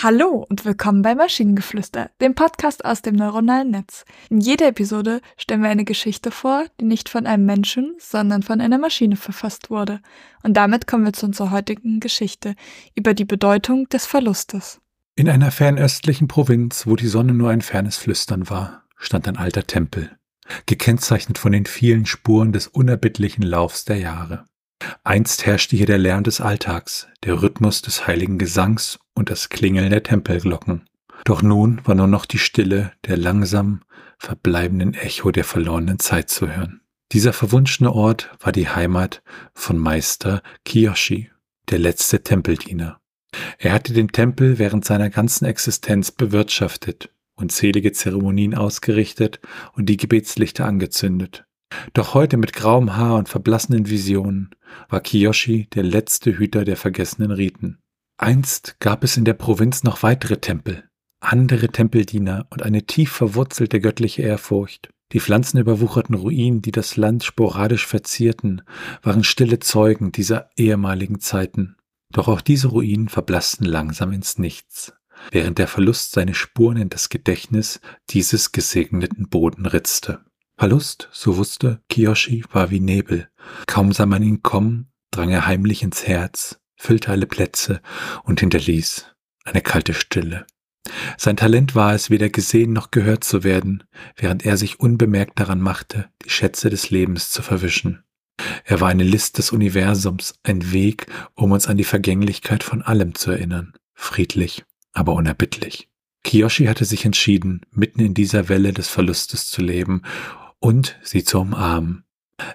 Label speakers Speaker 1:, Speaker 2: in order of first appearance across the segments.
Speaker 1: Hallo und willkommen bei Maschinengeflüster, dem Podcast aus dem neuronalen Netz. In jeder Episode stellen wir eine Geschichte vor, die nicht von einem Menschen, sondern von einer Maschine verfasst wurde. Und damit kommen wir zu unserer heutigen Geschichte über die Bedeutung des Verlustes.
Speaker 2: In einer fernöstlichen Provinz, wo die Sonne nur ein fernes Flüstern war, stand ein alter Tempel, gekennzeichnet von den vielen Spuren des unerbittlichen Laufs der Jahre. Einst herrschte hier der Lärm des Alltags, der Rhythmus des heiligen Gesangs und das Klingeln der Tempelglocken. Doch nun war nur noch die Stille der langsam verbleibenden Echo der verlorenen Zeit zu hören. Dieser verwunschene Ort war die Heimat von Meister Kiyoshi, der letzte Tempeldiener. Er hatte den Tempel während seiner ganzen Existenz bewirtschaftet, unzählige Zeremonien ausgerichtet und die Gebetslichter angezündet. Doch heute mit grauem Haar und verblassenen Visionen war Kiyoshi der letzte Hüter der vergessenen Riten. Einst gab es in der Provinz noch weitere Tempel, andere Tempeldiener und eine tief verwurzelte göttliche Ehrfurcht. Die pflanzenüberwucherten Ruinen, die das Land sporadisch verzierten, waren stille Zeugen dieser ehemaligen Zeiten. Doch auch diese Ruinen verblassten langsam ins Nichts, während der Verlust seine Spuren in das Gedächtnis dieses gesegneten Boden ritzte. Verlust, so wusste Kiyoshi, war wie Nebel. Kaum sah man ihn kommen, drang er heimlich ins Herz, füllte alle Plätze und hinterließ eine kalte Stille. Sein Talent war es, weder gesehen noch gehört zu werden, während er sich unbemerkt daran machte, die Schätze des Lebens zu verwischen. Er war eine List des Universums, ein Weg, um uns an die Vergänglichkeit von allem zu erinnern, friedlich, aber unerbittlich. Kiyoshi hatte sich entschieden, mitten in dieser Welle des Verlustes zu leben und sie zu umarmen.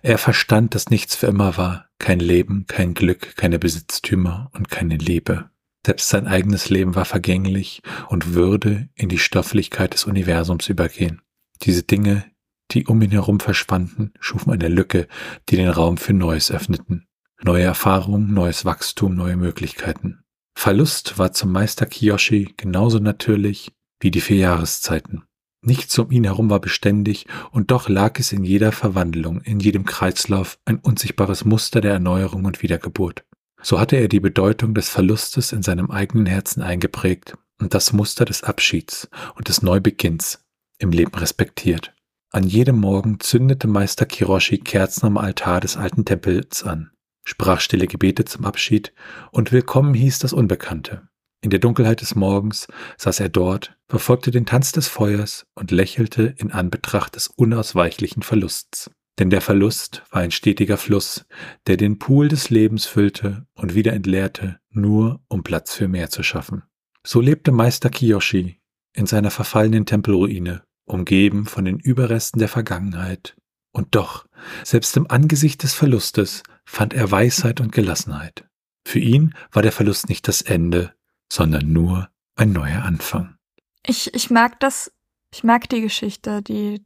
Speaker 2: Er verstand, dass nichts für immer war, kein Leben, kein Glück, keine Besitztümer und keine Liebe. Selbst sein eigenes Leben war vergänglich und würde in die Stofflichkeit des Universums übergehen. Diese Dinge, die um ihn herum verschwanden, schufen eine Lücke, die den Raum für Neues öffneten. Neue Erfahrungen, neues Wachstum, neue Möglichkeiten. Verlust war zum Meister Kiyoshi genauso natürlich wie die vier Jahreszeiten. Nichts um ihn herum war beständig, und doch lag es in jeder Verwandlung, in jedem Kreislauf ein unsichtbares Muster der Erneuerung und Wiedergeburt. So hatte er die Bedeutung des Verlustes in seinem eigenen Herzen eingeprägt und das Muster des Abschieds und des Neubeginns im Leben respektiert. An jedem Morgen zündete Meister Kiroshi Kerzen am Altar des alten Tempels an, sprach stille Gebete zum Abschied und willkommen hieß das Unbekannte. In der Dunkelheit des Morgens saß er dort, verfolgte den Tanz des Feuers und lächelte in Anbetracht des unausweichlichen Verlusts. Denn der Verlust war ein stetiger Fluss, der den Pool des Lebens füllte und wieder entleerte, nur um Platz für mehr zu schaffen. So lebte Meister Kiyoshi in seiner verfallenen Tempelruine, umgeben von den Überresten der Vergangenheit. Und doch, selbst im Angesicht des Verlustes, fand er Weisheit und Gelassenheit. Für ihn war der Verlust nicht das Ende, sondern nur ein neuer Anfang.
Speaker 1: Ich, ich mag das, ich mag die Geschichte, die,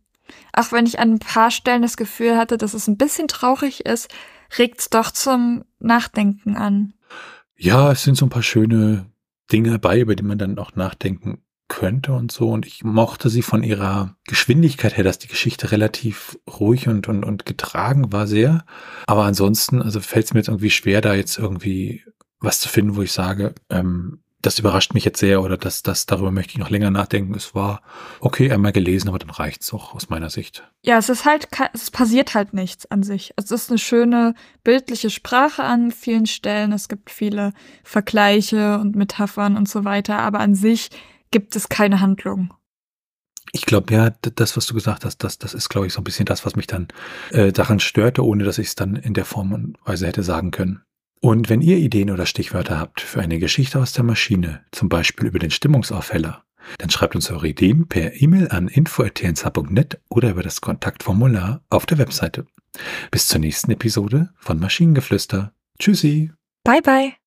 Speaker 1: auch wenn ich an ein paar Stellen das Gefühl hatte, dass es ein bisschen traurig ist, regt es doch zum Nachdenken an.
Speaker 2: Ja, es sind so ein paar schöne Dinge dabei, über die man dann auch nachdenken könnte und so. Und ich mochte sie von ihrer Geschwindigkeit her, dass die Geschichte relativ ruhig und, und, und getragen war sehr. Aber ansonsten, also fällt es mir jetzt irgendwie schwer, da jetzt irgendwie was zu finden, wo ich sage, ähm, das überrascht mich jetzt sehr oder das, das, darüber möchte ich noch länger nachdenken. Es war okay, einmal gelesen, aber dann reicht's auch aus meiner Sicht.
Speaker 1: Ja, es ist halt, es passiert halt nichts an sich. Es ist eine schöne bildliche Sprache an vielen Stellen. Es gibt viele Vergleiche und Metaphern und so weiter, aber an sich gibt es keine Handlung.
Speaker 2: Ich glaube, ja, das, was du gesagt hast, das, das ist, glaube ich, so ein bisschen das, was mich dann äh, daran störte, ohne dass ich es dann in der Form und Weise hätte sagen können. Und wenn ihr Ideen oder Stichwörter habt für eine Geschichte aus der Maschine, zum Beispiel über den Stimmungsaufheller, dann schreibt uns eure Ideen per E-Mail an info.tnsh.net oder über das Kontaktformular auf der Webseite. Bis zur nächsten Episode von Maschinengeflüster. Tschüssi.
Speaker 1: Bye bye.